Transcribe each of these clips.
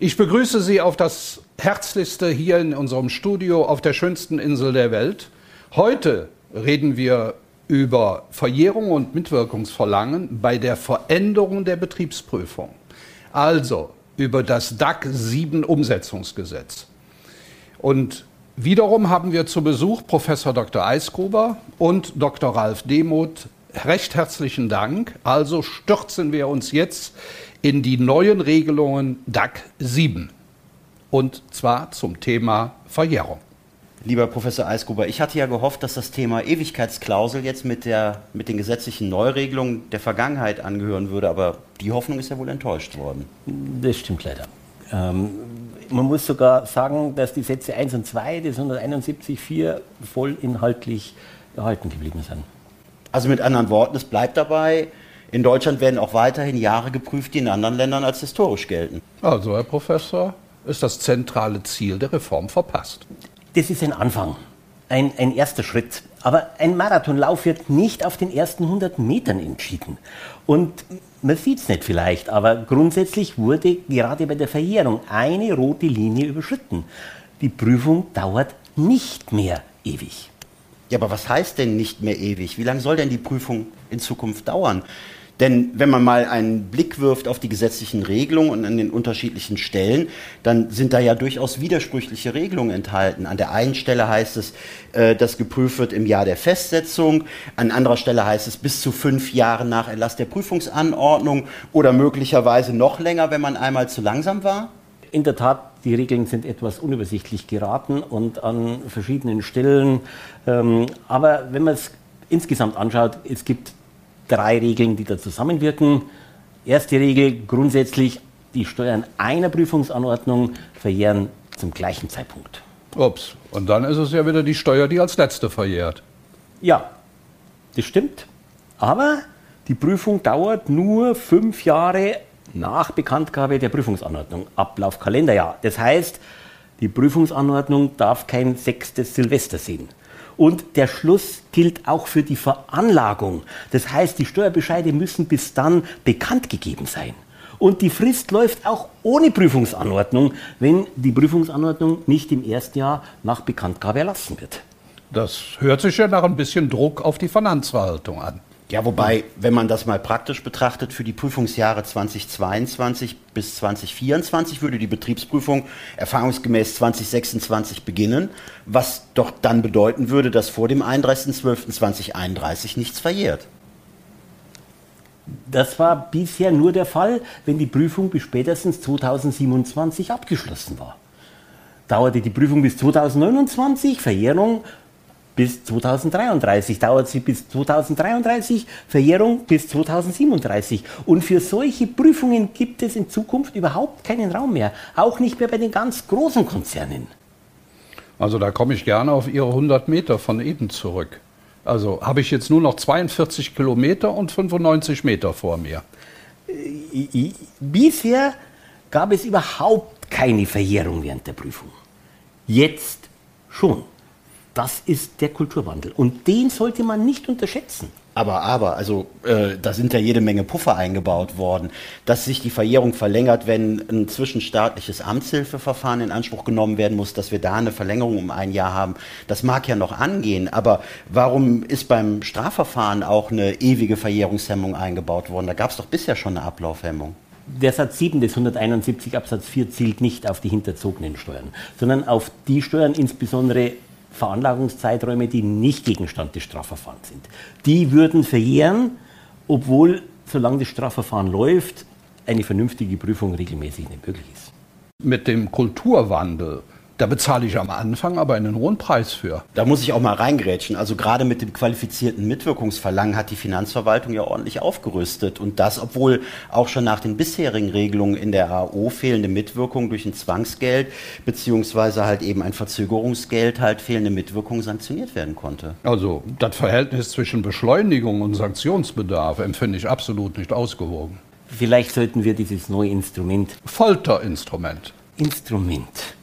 Ich begrüße Sie auf das Herzlichste hier in unserem Studio auf der schönsten Insel der Welt. Heute reden wir über Verjährung und Mitwirkungsverlangen bei der Veränderung der Betriebsprüfung. Also über das DAC 7 Umsetzungsgesetz. Und wiederum haben wir zu Besuch Professor Dr. Eisgruber und Dr. Ralf Demuth. Recht herzlichen Dank. Also stürzen wir uns jetzt in die neuen Regelungen DAC 7. Und zwar zum Thema Verjährung. Lieber Professor Eisgruber, ich hatte ja gehofft, dass das Thema Ewigkeitsklausel jetzt mit, der, mit den gesetzlichen Neuregelungen der Vergangenheit angehören würde, aber die Hoffnung ist ja wohl enttäuscht worden. Das stimmt leider. Ähm, man muss sogar sagen, dass die Sätze 1 und 2 des 171.4 voll inhaltlich erhalten geblieben sind. Also mit anderen Worten, es bleibt dabei, in Deutschland werden auch weiterhin Jahre geprüft, die in anderen Ländern als historisch gelten. Also, Herr Professor, ist das zentrale Ziel der Reform verpasst. Das ist ein Anfang, ein, ein erster Schritt. Aber ein Marathonlauf wird nicht auf den ersten 100 Metern entschieden. Und man sieht es nicht vielleicht, aber grundsätzlich wurde gerade bei der Verjährung eine rote Linie überschritten. Die Prüfung dauert nicht mehr ewig. Ja, aber was heißt denn nicht mehr ewig? Wie lange soll denn die Prüfung in Zukunft dauern? Denn wenn man mal einen Blick wirft auf die gesetzlichen Regelungen und an den unterschiedlichen Stellen, dann sind da ja durchaus widersprüchliche Regelungen enthalten. An der einen Stelle heißt es, äh, dass geprüft wird im Jahr der Festsetzung, an anderer Stelle heißt es bis zu fünf Jahre nach Erlass der Prüfungsanordnung oder möglicherweise noch länger, wenn man einmal zu langsam war. In der Tat, die Regeln sind etwas unübersichtlich geraten und an verschiedenen Stellen. Ähm, aber wenn man es insgesamt anschaut, es gibt drei Regeln, die da zusammenwirken. Erste Regel, grundsätzlich, die Steuern einer Prüfungsanordnung verjähren zum gleichen Zeitpunkt. Ups, und dann ist es ja wieder die Steuer, die als letzte verjährt. Ja, das stimmt. Aber die Prüfung dauert nur fünf Jahre nach Bekanntgabe der Prüfungsanordnung, Ablauf Kalenderjahr. Das heißt, die Prüfungsanordnung darf kein sechstes Silvester sehen. Und der Schluss gilt auch für die Veranlagung. Das heißt, die Steuerbescheide müssen bis dann bekannt gegeben sein. Und die Frist läuft auch ohne Prüfungsanordnung, wenn die Prüfungsanordnung nicht im ersten Jahr nach Bekanntgabe erlassen wird. Das hört sich ja nach ein bisschen Druck auf die Finanzverwaltung an. Ja, wobei, wenn man das mal praktisch betrachtet, für die Prüfungsjahre 2022 bis 2024 würde die Betriebsprüfung erfahrungsgemäß 2026 beginnen, was doch dann bedeuten würde, dass vor dem 31.12.2031 nichts verjährt. Das war bisher nur der Fall, wenn die Prüfung bis spätestens 2027 abgeschlossen war. Dauerte die Prüfung bis 2029, Verjährung bis 2033, dauert sie bis 2033, Verjährung bis 2037. Und für solche Prüfungen gibt es in Zukunft überhaupt keinen Raum mehr, auch nicht mehr bei den ganz großen Konzernen. Also da komme ich gerne auf Ihre 100 Meter von eben zurück. Also habe ich jetzt nur noch 42 Kilometer und 95 Meter vor mir. Äh, bisher gab es überhaupt keine Verjährung während der Prüfung. Jetzt schon. Das ist der Kulturwandel. Und den sollte man nicht unterschätzen. Aber, aber, also äh, da sind ja jede Menge Puffer eingebaut worden. Dass sich die Verjährung verlängert, wenn ein zwischenstaatliches Amtshilfeverfahren in Anspruch genommen werden muss, dass wir da eine Verlängerung um ein Jahr haben, das mag ja noch angehen. Aber warum ist beim Strafverfahren auch eine ewige Verjährungshemmung eingebaut worden? Da gab es doch bisher schon eine Ablaufhemmung. Der Satz 7 des 171 Absatz 4 zielt nicht auf die hinterzogenen Steuern, sondern auf die Steuern insbesondere Veranlagungszeiträume, die nicht Gegenstand des Strafverfahrens sind. Die würden verjähren, obwohl, solange das Strafverfahren läuft, eine vernünftige Prüfung regelmäßig nicht möglich ist. Mit dem Kulturwandel da bezahle ich am Anfang aber einen hohen Preis für. Da muss ich auch mal reingrätschen. Also gerade mit dem qualifizierten Mitwirkungsverlangen hat die Finanzverwaltung ja ordentlich aufgerüstet. Und das, obwohl auch schon nach den bisherigen Regelungen in der AO fehlende Mitwirkung durch ein Zwangsgeld beziehungsweise halt eben ein Verzögerungsgeld halt fehlende Mitwirkung sanktioniert werden konnte. Also das Verhältnis zwischen Beschleunigung und Sanktionsbedarf empfinde ich absolut nicht ausgewogen. Vielleicht sollten wir dieses neue Instrument. Folterinstrument. Instrument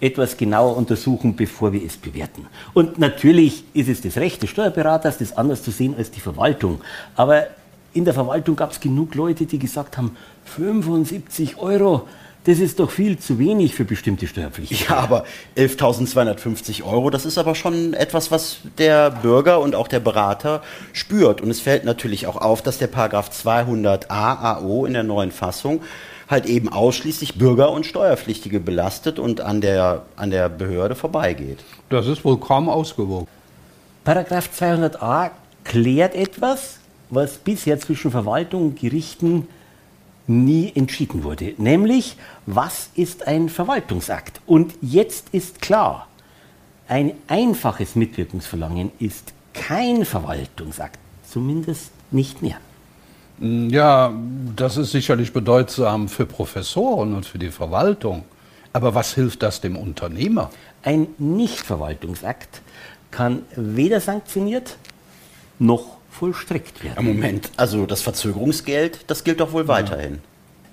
etwas genauer untersuchen, bevor wir es bewerten. Und natürlich ist es das Recht des Steuerberaters, das anders zu sehen als die Verwaltung. Aber in der Verwaltung gab es genug Leute, die gesagt haben, 75 Euro, Das ist doch viel zu wenig für bestimmte Steuerpflichten. Ja, aber 11.250 Euro, das ist aber schon etwas, was der Bürger und auch der Berater spürt. Und es fällt natürlich auch auf, dass der Paragraph 200a AO in der neuen Fassung halt eben ausschließlich Bürger und Steuerpflichtige belastet und an der, an der Behörde vorbeigeht. Das ist wohl kaum ausgewogen. Paragraph 200a klärt etwas, was bisher zwischen Verwaltung und Gerichten nie entschieden wurde. Nämlich, was ist ein Verwaltungsakt? Und jetzt ist klar, ein einfaches Mitwirkungsverlangen ist kein Verwaltungsakt, zumindest nicht mehr. Ja, das ist sicherlich bedeutsam für Professoren und für die Verwaltung. Aber was hilft das dem Unternehmer? Ein Nichtverwaltungsakt kann weder sanktioniert noch vollstreckt werden. Moment, also das Verzögerungsgeld, das gilt doch wohl ja. weiterhin.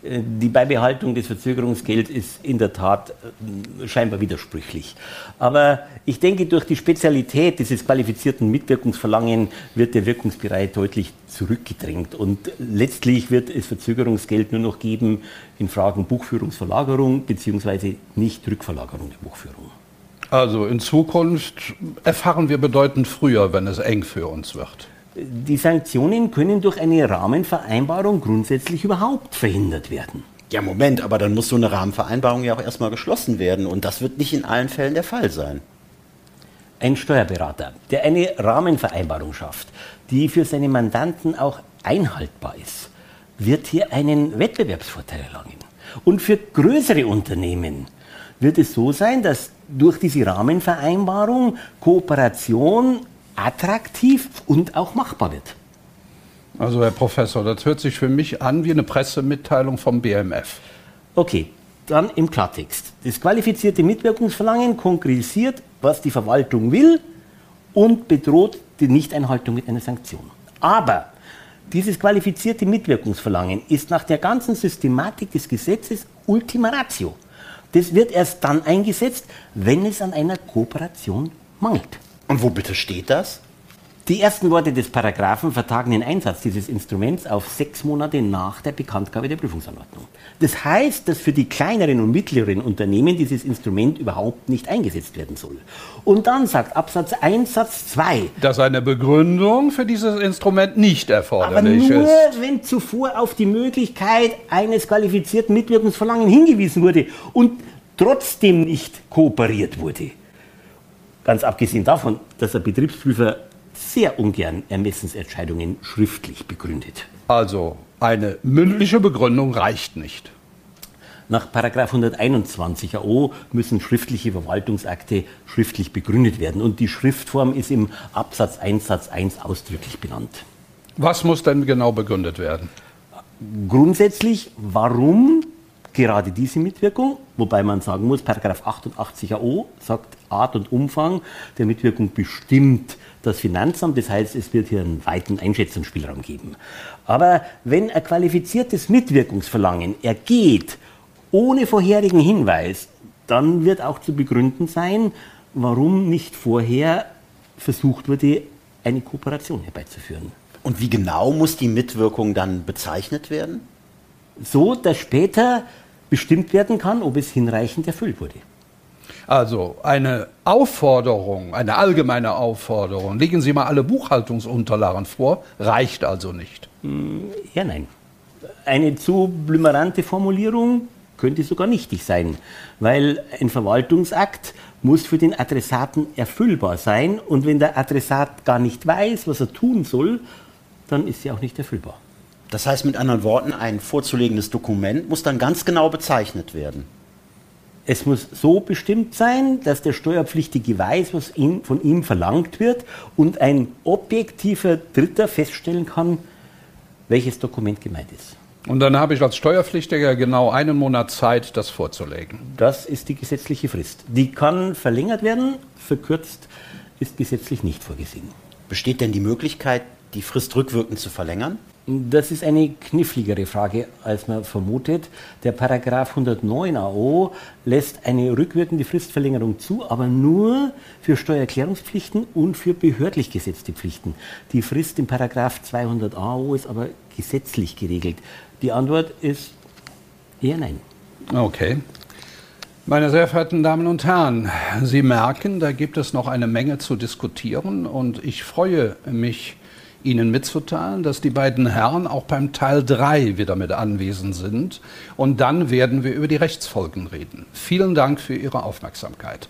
Die Beibehaltung des Verzögerungsgelds ist in der Tat äh, scheinbar widersprüchlich. Aber ich denke, durch die Spezialität dieses qualifizierten Mitwirkungsverlangen wird der Wirkungsbereich deutlich zurückgedrängt. Und letztlich wird es Verzögerungsgeld nur noch geben in Fragen Buchführungsverlagerung bzw. Nicht-Rückverlagerung der Buchführung. Also in Zukunft erfahren wir bedeutend früher, wenn es eng für uns wird. Die Sanktionen können durch eine Rahmenvereinbarung grundsätzlich überhaupt verhindert werden. Ja, Moment, aber dann muss so eine Rahmenvereinbarung ja auch erstmal geschlossen werden und das wird nicht in allen Fällen der Fall sein. Ein Steuerberater, der eine Rahmenvereinbarung schafft, die für seine Mandanten auch einhaltbar ist, wird hier einen Wettbewerbsvorteil erlangen. Und für größere Unternehmen wird es so sein, dass durch diese Rahmenvereinbarung Kooperation attraktiv und auch machbar wird. Also Herr Professor, das hört sich für mich an wie eine Pressemitteilung vom BMF. Okay, dann im Klartext. Das qualifizierte Mitwirkungsverlangen konkretisiert, was die Verwaltung will und bedroht die Nichteinhaltung mit einer Sanktion. Aber dieses qualifizierte Mitwirkungsverlangen ist nach der ganzen Systematik des Gesetzes Ultima Ratio. Das wird erst dann eingesetzt, wenn es an einer Kooperation mangelt. Und wo bitte steht das? Die ersten Worte des Paragraphen vertagen den Einsatz dieses Instruments auf sechs Monate nach der Bekanntgabe der Prüfungsanordnung. Das heißt, dass für die kleineren und mittleren Unternehmen dieses Instrument überhaupt nicht eingesetzt werden soll. Und dann sagt Absatz 1 Satz 2, dass eine Begründung für dieses Instrument nicht erforderlich aber nur, ist. wenn zuvor auf die Möglichkeit eines qualifizierten Mitwirkungsverlangens hingewiesen wurde und trotzdem nicht kooperiert wurde. Ganz abgesehen davon, dass der Betriebsprüfer sehr ungern Ermessensentscheidungen schriftlich begründet. Also eine mündliche Begründung reicht nicht. Nach 121 AO müssen schriftliche Verwaltungsakte schriftlich begründet werden und die Schriftform ist im Absatz 1 Satz 1 ausdrücklich benannt. Was muss denn genau begründet werden? Grundsätzlich, warum gerade diese Mitwirkung, wobei man sagen muss, Paragraph 88 AO sagt, Art und Umfang der Mitwirkung bestimmt das Finanzamt. Das heißt, es wird hier einen weiten Einschätzungsspielraum geben. Aber wenn ein qualifiziertes Mitwirkungsverlangen ergeht, ohne vorherigen Hinweis, dann wird auch zu begründen sein, warum nicht vorher versucht wurde, eine Kooperation herbeizuführen. Und wie genau muss die Mitwirkung dann bezeichnet werden? So, dass später bestimmt werden kann, ob es hinreichend erfüllt wurde. Also eine Aufforderung, eine allgemeine Aufforderung, legen Sie mal alle Buchhaltungsunterlagen vor, reicht also nicht. Ja, nein. Eine zu blümerante Formulierung könnte sogar nichtig sein, weil ein Verwaltungsakt muss für den Adressaten erfüllbar sein und wenn der Adressat gar nicht weiß, was er tun soll, dann ist sie auch nicht erfüllbar. Das heißt mit anderen Worten, ein vorzulegendes Dokument muss dann ganz genau bezeichnet werden. Es muss so bestimmt sein, dass der Steuerpflichtige weiß, was ihn, von ihm verlangt wird und ein objektiver Dritter feststellen kann, welches Dokument gemeint ist. Und dann habe ich als Steuerpflichtiger genau einen Monat Zeit, das vorzulegen. Das ist die gesetzliche Frist. Die kann verlängert werden, verkürzt ist gesetzlich nicht vorgesehen. Besteht denn die Möglichkeit, die Frist rückwirkend zu verlängern? Das ist eine kniffligere Frage, als man vermutet. Der Paragraph 109 AO lässt eine rückwirkende Fristverlängerung zu, aber nur für Steuererklärungspflichten und für behördlich gesetzte Pflichten. Die Frist im Paragraph 200 AO ist aber gesetzlich geregelt. Die Antwort ist eher nein. Okay. Meine sehr verehrten Damen und Herren, Sie merken, da gibt es noch eine Menge zu diskutieren und ich freue mich, Ihnen mitzuteilen, dass die beiden Herren auch beim Teil 3 wieder mit anwesend sind und dann werden wir über die Rechtsfolgen reden. Vielen Dank für Ihre Aufmerksamkeit.